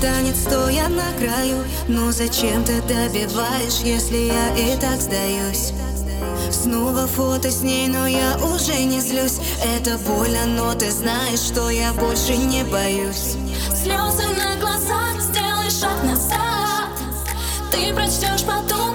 Танец стоя на краю. Ну зачем ты добиваешь, если я и так сдаюсь? Снова фото с ней, но я уже не злюсь. Это больно, но ты знаешь, что я больше не боюсь. Слезы на глазах, сделай шаг назад. Ты прочтешь потом